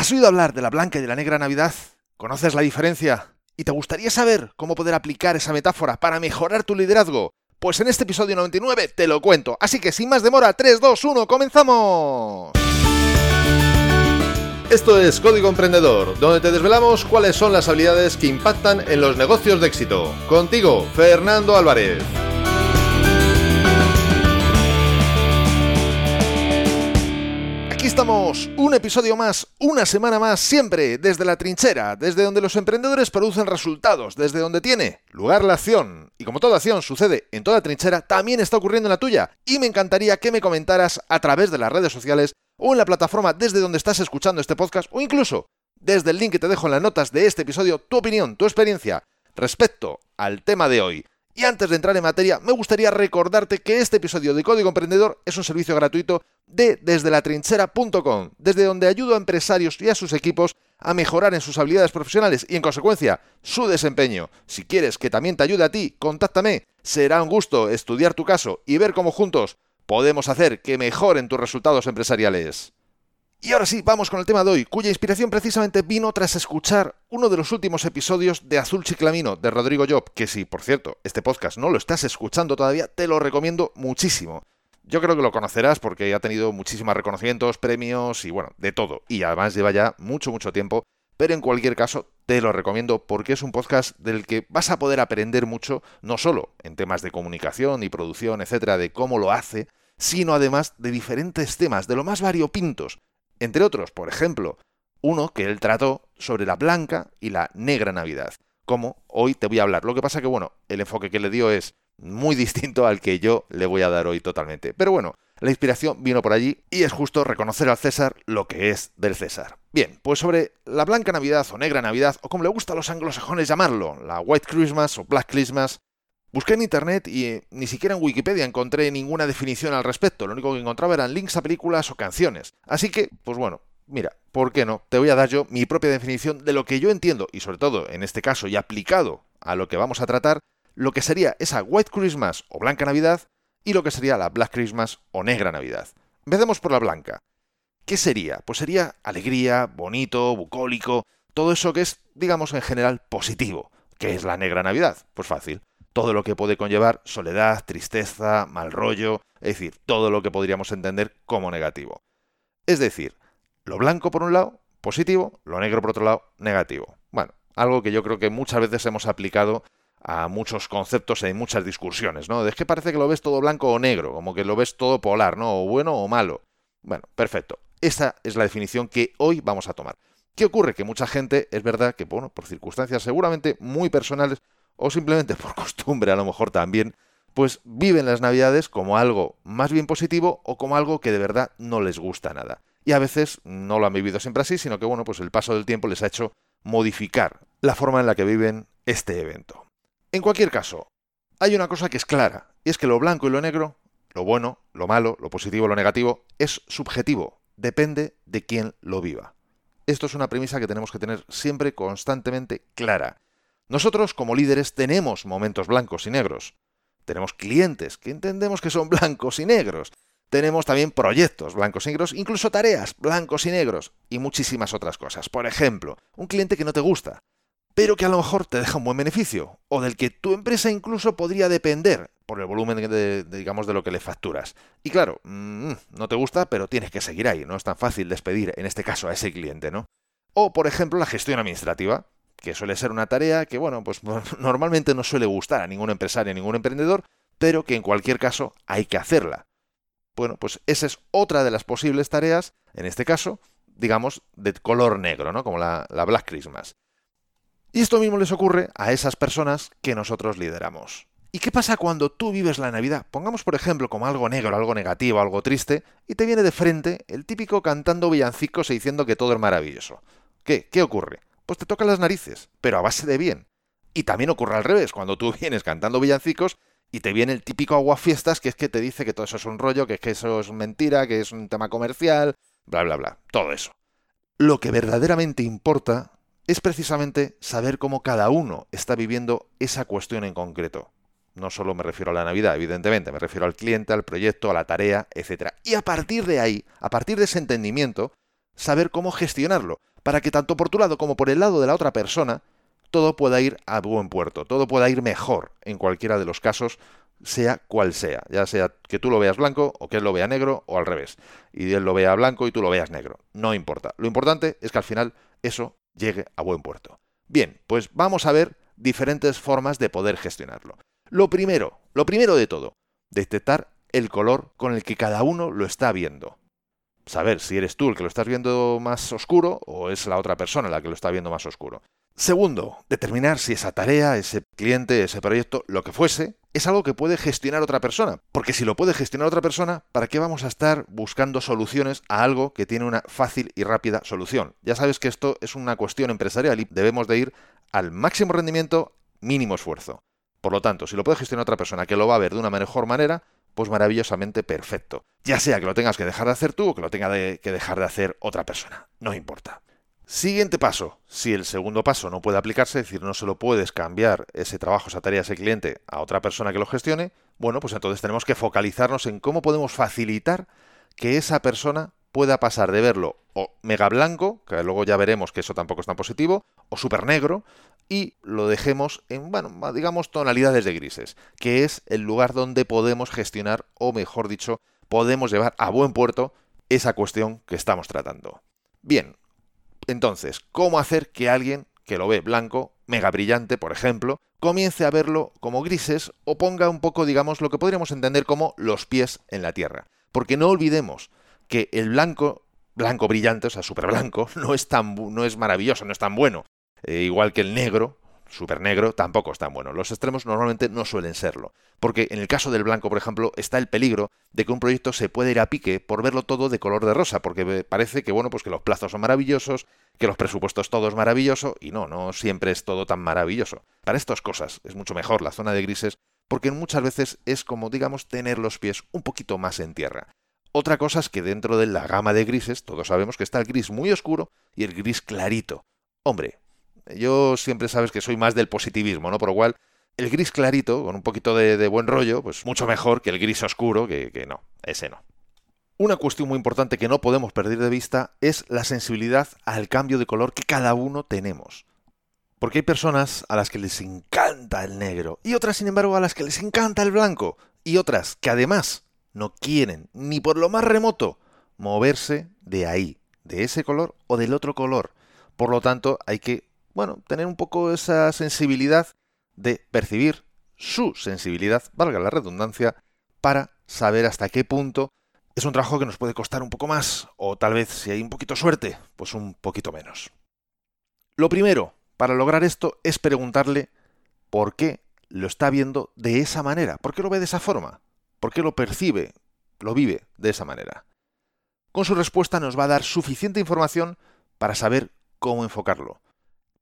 ¿Has oído hablar de la blanca y de la negra Navidad? ¿Conoces la diferencia? ¿Y te gustaría saber cómo poder aplicar esa metáfora para mejorar tu liderazgo? Pues en este episodio 99 te lo cuento. Así que sin más demora, 3, 2, 1, comenzamos. Esto es Código Emprendedor, donde te desvelamos cuáles son las habilidades que impactan en los negocios de éxito. Contigo, Fernando Álvarez. Aquí estamos, un episodio más, una semana más, siempre desde la trinchera, desde donde los emprendedores producen resultados, desde donde tiene lugar la acción. Y como toda acción sucede en toda trinchera, también está ocurriendo en la tuya. Y me encantaría que me comentaras a través de las redes sociales o en la plataforma desde donde estás escuchando este podcast o incluso desde el link que te dejo en las notas de este episodio tu opinión, tu experiencia respecto al tema de hoy. Y antes de entrar en materia, me gustaría recordarte que este episodio de Código Emprendedor es un servicio gratuito de desde la trinchera.com, desde donde ayudo a empresarios y a sus equipos a mejorar en sus habilidades profesionales y en consecuencia su desempeño. Si quieres que también te ayude a ti, contáctame. Será un gusto estudiar tu caso y ver cómo juntos podemos hacer que mejoren tus resultados empresariales. Y ahora sí, vamos con el tema de hoy, cuya inspiración precisamente vino tras escuchar uno de los últimos episodios de Azul Chiclamino de Rodrigo Job, que si, por cierto, este podcast no lo estás escuchando todavía, te lo recomiendo muchísimo. Yo creo que lo conocerás porque ha tenido muchísimos reconocimientos, premios y bueno, de todo. Y además lleva ya mucho, mucho tiempo. Pero en cualquier caso, te lo recomiendo porque es un podcast del que vas a poder aprender mucho, no solo en temas de comunicación y producción, etcétera, de cómo lo hace, sino además de diferentes temas, de lo más variopintos, entre otros, por ejemplo, uno que él trató sobre la blanca y la negra Navidad, como hoy te voy a hablar. Lo que pasa que, bueno, el enfoque que le dio es muy distinto al que yo le voy a dar hoy totalmente. Pero bueno, la inspiración vino por allí y es justo reconocer al César lo que es del César. Bien, pues sobre la blanca Navidad o negra Navidad, o como le gusta a los anglosajones llamarlo, la White Christmas o Black Christmas, Busqué en internet y eh, ni siquiera en Wikipedia encontré ninguna definición al respecto, lo único que encontraba eran links a películas o canciones. Así que, pues bueno, mira, ¿por qué no? Te voy a dar yo mi propia definición de lo que yo entiendo, y sobre todo en este caso y aplicado a lo que vamos a tratar, lo que sería esa White Christmas o Blanca Navidad y lo que sería la Black Christmas o Negra Navidad. Empecemos por la blanca. ¿Qué sería? Pues sería alegría, bonito, bucólico, todo eso que es, digamos, en general positivo. ¿Qué es la Negra Navidad? Pues fácil todo lo que puede conllevar soledad, tristeza, mal rollo, es decir, todo lo que podríamos entender como negativo. Es decir, lo blanco por un lado, positivo, lo negro por otro lado, negativo. Bueno, algo que yo creo que muchas veces hemos aplicado a muchos conceptos en muchas discusiones, ¿no? De que parece que lo ves todo blanco o negro, como que lo ves todo polar, ¿no? O bueno o malo. Bueno, perfecto. Esa es la definición que hoy vamos a tomar. ¿Qué ocurre? Que mucha gente, es verdad que, bueno, por circunstancias seguramente muy personales, o simplemente por costumbre a lo mejor también, pues viven las navidades como algo más bien positivo o como algo que de verdad no les gusta nada. Y a veces no lo han vivido siempre así, sino que bueno, pues el paso del tiempo les ha hecho modificar la forma en la que viven este evento. En cualquier caso, hay una cosa que es clara, y es que lo blanco y lo negro, lo bueno, lo malo, lo positivo, lo negativo, es subjetivo, depende de quién lo viva. Esto es una premisa que tenemos que tener siempre constantemente clara. Nosotros, como líderes, tenemos momentos blancos y negros. Tenemos clientes que entendemos que son blancos y negros. Tenemos también proyectos blancos y negros, incluso tareas blancos y negros y muchísimas otras cosas. Por ejemplo, un cliente que no te gusta, pero que a lo mejor te deja un buen beneficio, o del que tu empresa incluso podría depender por el volumen de, digamos, de lo que le facturas. Y claro, mm, no te gusta, pero tienes que seguir ahí, no es tan fácil despedir, en este caso, a ese cliente, ¿no? O, por ejemplo, la gestión administrativa que suele ser una tarea que, bueno, pues normalmente no suele gustar a ningún empresario, a ningún emprendedor, pero que en cualquier caso hay que hacerla. Bueno, pues esa es otra de las posibles tareas, en este caso, digamos, de color negro, ¿no? Como la, la Black Christmas. Y esto mismo les ocurre a esas personas que nosotros lideramos. ¿Y qué pasa cuando tú vives la Navidad? Pongamos, por ejemplo, como algo negro, algo negativo, algo triste, y te viene de frente el típico cantando villancicos y diciendo que todo es maravilloso. ¿Qué? ¿Qué ocurre? Pues te tocan las narices, pero a base de bien. Y también ocurre al revés, cuando tú vienes cantando villancicos y te viene el típico aguafiestas que es que te dice que todo eso es un rollo, que es que eso es mentira, que es un tema comercial, bla, bla, bla, todo eso. Lo que verdaderamente importa es precisamente saber cómo cada uno está viviendo esa cuestión en concreto. No solo me refiero a la Navidad, evidentemente, me refiero al cliente, al proyecto, a la tarea, etc. Y a partir de ahí, a partir de ese entendimiento, saber cómo gestionarlo, para que tanto por tu lado como por el lado de la otra persona, todo pueda ir a buen puerto, todo pueda ir mejor en cualquiera de los casos, sea cual sea, ya sea que tú lo veas blanco o que él lo vea negro o al revés, y él lo vea blanco y tú lo veas negro, no importa. Lo importante es que al final eso llegue a buen puerto. Bien, pues vamos a ver diferentes formas de poder gestionarlo. Lo primero, lo primero de todo, detectar el color con el que cada uno lo está viendo. Saber si eres tú el que lo estás viendo más oscuro o es la otra persona la que lo está viendo más oscuro. Segundo, determinar si esa tarea, ese cliente, ese proyecto, lo que fuese, es algo que puede gestionar otra persona. Porque si lo puede gestionar otra persona, ¿para qué vamos a estar buscando soluciones a algo que tiene una fácil y rápida solución? Ya sabes que esto es una cuestión empresarial y debemos de ir al máximo rendimiento, mínimo esfuerzo. Por lo tanto, si lo puede gestionar otra persona que lo va a ver de una mejor manera, pues maravillosamente perfecto. Ya sea que lo tengas que dejar de hacer tú o que lo tenga que dejar de hacer otra persona. No importa. Siguiente paso. Si el segundo paso no puede aplicarse, es decir, no se lo puedes cambiar ese trabajo, esa tarea, ese cliente a otra persona que lo gestione, bueno, pues entonces tenemos que focalizarnos en cómo podemos facilitar que esa persona pueda pasar de verlo o mega blanco, que luego ya veremos que eso tampoco es tan positivo, o súper negro, y lo dejemos en, bueno, digamos, tonalidades de grises, que es el lugar donde podemos gestionar, o mejor dicho, podemos llevar a buen puerto esa cuestión que estamos tratando. Bien, entonces, ¿cómo hacer que alguien que lo ve blanco, mega brillante, por ejemplo, comience a verlo como grises o ponga un poco, digamos, lo que podríamos entender como los pies en la tierra? Porque no olvidemos que el blanco, blanco brillante, o sea, súper blanco, no es, tan, no es maravilloso, no es tan bueno. Eh, igual que el negro, súper negro, tampoco es tan bueno. Los extremos normalmente no suelen serlo. Porque en el caso del blanco, por ejemplo, está el peligro de que un proyecto se puede ir a pique por verlo todo de color de rosa, porque parece que, bueno, pues que los plazos son maravillosos, que los presupuestos todo es maravilloso, y no, no siempre es todo tan maravilloso. Para estas cosas es mucho mejor la zona de grises, porque muchas veces es como, digamos, tener los pies un poquito más en tierra. Otra cosa es que dentro de la gama de grises, todos sabemos que está el gris muy oscuro y el gris clarito. Hombre, yo siempre sabes que soy más del positivismo, ¿no? Por lo cual, el gris clarito, con un poquito de, buen rollo, pues mucho mejor que el gris oscuro, que, que no, ese no. Una cuestión muy importante que no podemos perder de vista es la sensibilidad al cambio de color que cada uno tenemos. Porque hay personas a las que les encanta el negro y otras, sin embargo, a las que les encanta el blanco y otras que además no quieren, ni por lo más remoto, moverse de ahí, de ese color o del otro color. Por lo tanto, hay que bueno, tener un poco esa sensibilidad de percibir su sensibilidad, valga la redundancia, para saber hasta qué punto es un trabajo que nos puede costar un poco más, o tal vez si hay un poquito suerte, pues un poquito menos. Lo primero para lograr esto es preguntarle por qué lo está viendo de esa manera, por qué lo ve de esa forma, por qué lo percibe, lo vive de esa manera. Con su respuesta nos va a dar suficiente información para saber cómo enfocarlo.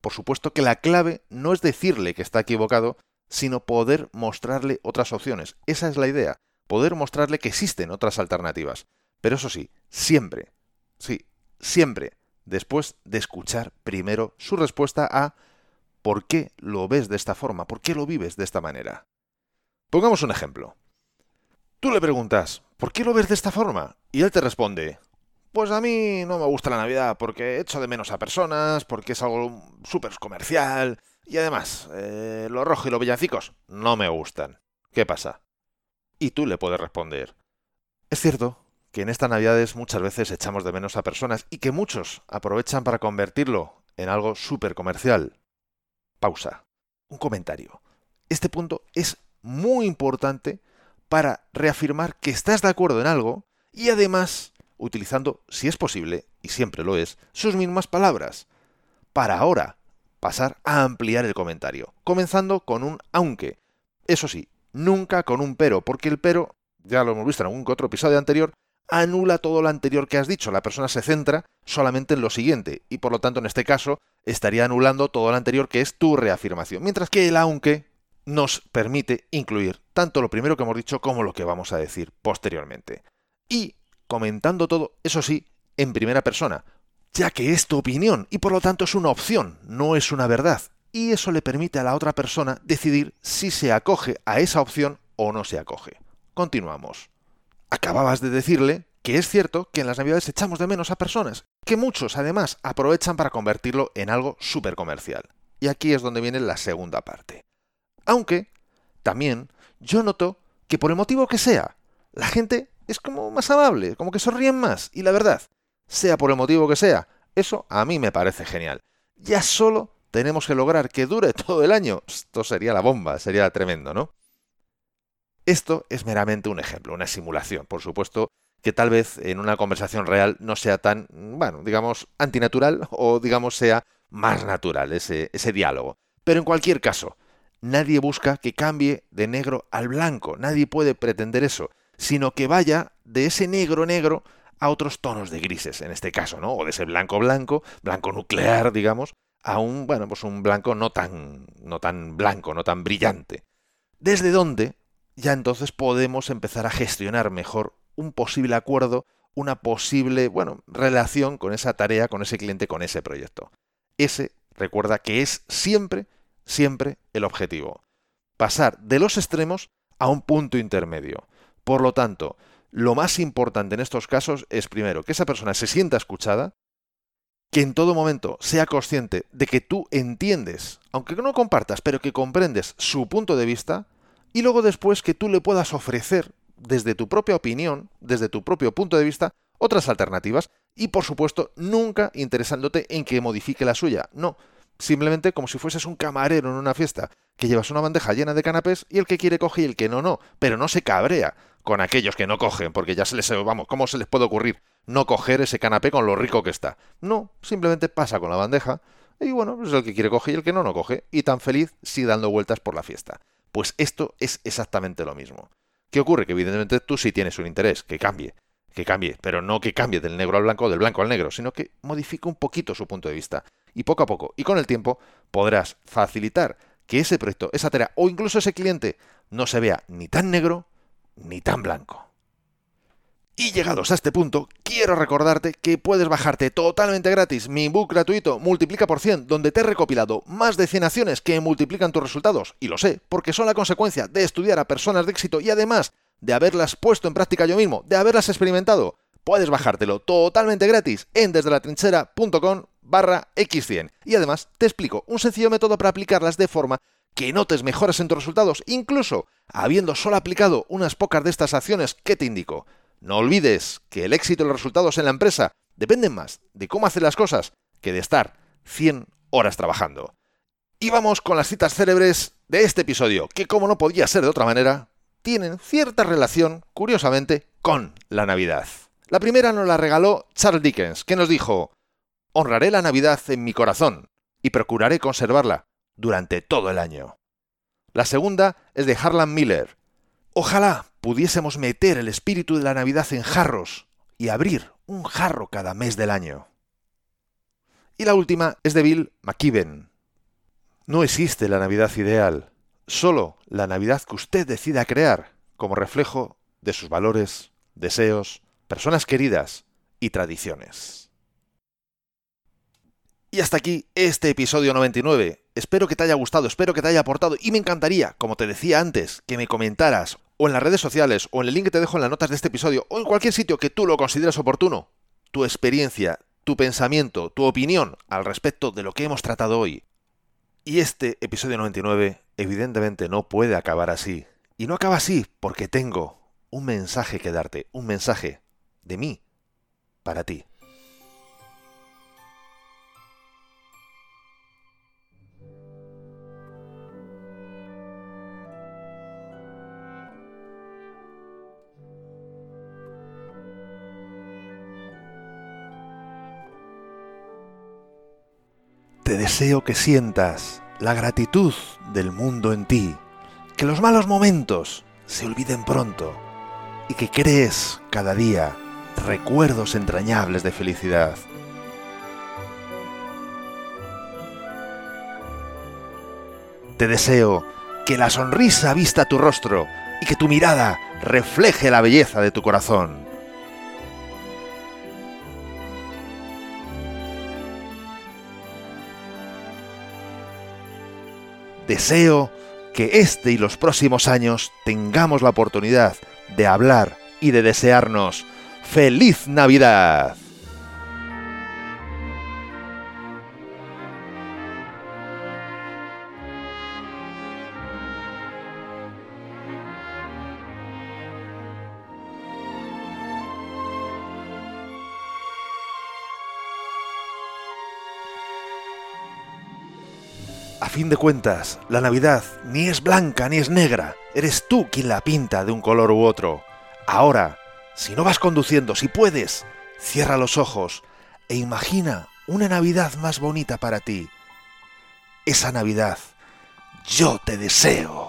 Por supuesto que la clave no es decirle que está equivocado, sino poder mostrarle otras opciones. Esa es la idea, poder mostrarle que existen otras alternativas. Pero eso sí, siempre, sí, siempre, después de escuchar primero su respuesta a ¿por qué lo ves de esta forma? ¿Por qué lo vives de esta manera? Pongamos un ejemplo. Tú le preguntas, ¿por qué lo ves de esta forma? Y él te responde, pues a mí no me gusta la Navidad porque echo de menos a personas, porque es algo súper comercial y además, eh, lo rojo y los villancicos no me gustan. ¿Qué pasa? Y tú le puedes responder. Es cierto que en estas Navidades muchas veces echamos de menos a personas y que muchos aprovechan para convertirlo en algo súper comercial. Pausa. Un comentario. Este punto es muy importante para reafirmar que estás de acuerdo en algo y además utilizando, si es posible, y siempre lo es, sus mismas palabras. Para ahora pasar a ampliar el comentario, comenzando con un aunque. Eso sí, nunca con un pero, porque el pero, ya lo hemos visto en algún otro episodio anterior, anula todo lo anterior que has dicho. La persona se centra solamente en lo siguiente, y por lo tanto en este caso estaría anulando todo lo anterior que es tu reafirmación. Mientras que el aunque nos permite incluir tanto lo primero que hemos dicho como lo que vamos a decir posteriormente. Y comentando todo, eso sí, en primera persona, ya que es tu opinión y por lo tanto es una opción, no es una verdad. Y eso le permite a la otra persona decidir si se acoge a esa opción o no se acoge. Continuamos. Acababas de decirle que es cierto que en las navidades echamos de menos a personas, que muchos además aprovechan para convertirlo en algo súper comercial. Y aquí es donde viene la segunda parte. Aunque, también, yo noto que por el motivo que sea, la gente es como más amable, como que sonríen más. Y la verdad, sea por el motivo que sea, eso a mí me parece genial. Ya solo tenemos que lograr que dure todo el año. Esto sería la bomba, sería tremendo, ¿no? Esto es meramente un ejemplo, una simulación. Por supuesto que tal vez en una conversación real no sea tan, bueno, digamos, antinatural o digamos sea más natural ese, ese diálogo. Pero en cualquier caso, nadie busca que cambie de negro al blanco, nadie puede pretender eso, sino que vaya de ese negro negro a otros tonos de grises, en este caso, ¿no? O de ese blanco blanco, blanco nuclear, digamos, a un, bueno, pues un blanco no tan, no tan blanco, no tan brillante. Desde donde ya entonces podemos empezar a gestionar mejor un posible acuerdo, una posible, bueno, relación con esa tarea, con ese cliente, con ese proyecto. Ese, recuerda que es siempre, siempre el objetivo. Pasar de los extremos a un punto intermedio. Por lo tanto, lo más importante en estos casos es primero que esa persona se sienta escuchada, que en todo momento sea consciente de que tú entiendes, aunque no compartas, pero que comprendes su punto de vista, y luego después que tú le puedas ofrecer desde tu propia opinión, desde tu propio punto de vista, otras alternativas, y por supuesto nunca interesándote en que modifique la suya, no, simplemente como si fueses un camarero en una fiesta, que llevas una bandeja llena de canapés y el que quiere coge y el que no, no, pero no se cabrea con aquellos que no cogen, porque ya se les, vamos, ¿cómo se les puede ocurrir no coger ese canapé con lo rico que está? No, simplemente pasa con la bandeja y bueno, pues el que quiere coge y el que no, no coge, y tan feliz sigue dando vueltas por la fiesta. Pues esto es exactamente lo mismo. ¿Qué ocurre? Que evidentemente tú sí tienes un interés, que cambie, que cambie, pero no que cambie del negro al blanco o del blanco al negro, sino que modifique un poquito su punto de vista. Y poco a poco, y con el tiempo, podrás facilitar que ese proyecto, esa tarea o incluso ese cliente no se vea ni tan negro ni tan blanco. Y llegados a este punto, quiero recordarte que puedes bajarte totalmente gratis mi ebook gratuito Multiplica por 100, donde te he recopilado más de 100 acciones que multiplican tus resultados. Y lo sé, porque son la consecuencia de estudiar a personas de éxito y además de haberlas puesto en práctica yo mismo, de haberlas experimentado. Puedes bajártelo totalmente gratis en desdelatrinchera.com barra x100. Y además te explico un sencillo método para aplicarlas de forma que notes mejoras en tus resultados, incluso habiendo solo aplicado unas pocas de estas acciones que te indico. No olvides que el éxito y los resultados en la empresa dependen más de cómo hacer las cosas que de estar 100 horas trabajando. Y vamos con las citas célebres de este episodio, que como no podía ser de otra manera, tienen cierta relación, curiosamente, con la Navidad. La primera nos la regaló Charles Dickens, que nos dijo, Honraré la Navidad en mi corazón y procuraré conservarla durante todo el año. La segunda es de Harlan Miller. Ojalá pudiésemos meter el espíritu de la Navidad en jarros y abrir un jarro cada mes del año. Y la última es de Bill McKibben. No existe la Navidad ideal, solo la Navidad que usted decida crear como reflejo de sus valores, deseos, personas queridas y tradiciones. Y hasta aquí este episodio 99. Espero que te haya gustado, espero que te haya aportado y me encantaría, como te decía antes, que me comentaras o en las redes sociales o en el link que te dejo en las notas de este episodio o en cualquier sitio que tú lo consideres oportuno, tu experiencia, tu pensamiento, tu opinión al respecto de lo que hemos tratado hoy. Y este episodio 99 evidentemente no puede acabar así. Y no acaba así porque tengo un mensaje que darte, un mensaje de mí para ti. Te deseo que sientas la gratitud del mundo en ti, que los malos momentos se olviden pronto y que crees cada día recuerdos entrañables de felicidad. Te deseo que la sonrisa vista tu rostro y que tu mirada refleje la belleza de tu corazón. Deseo que este y los próximos años tengamos la oportunidad de hablar y de desearnos feliz Navidad. A fin de cuentas, la Navidad ni es blanca ni es negra, eres tú quien la pinta de un color u otro. Ahora, si no vas conduciendo, si puedes, cierra los ojos e imagina una Navidad más bonita para ti. Esa Navidad, yo te deseo.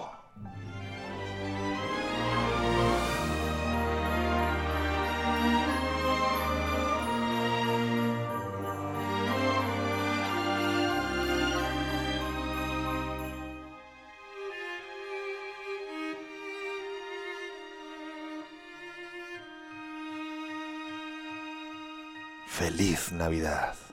Feliz Navidad.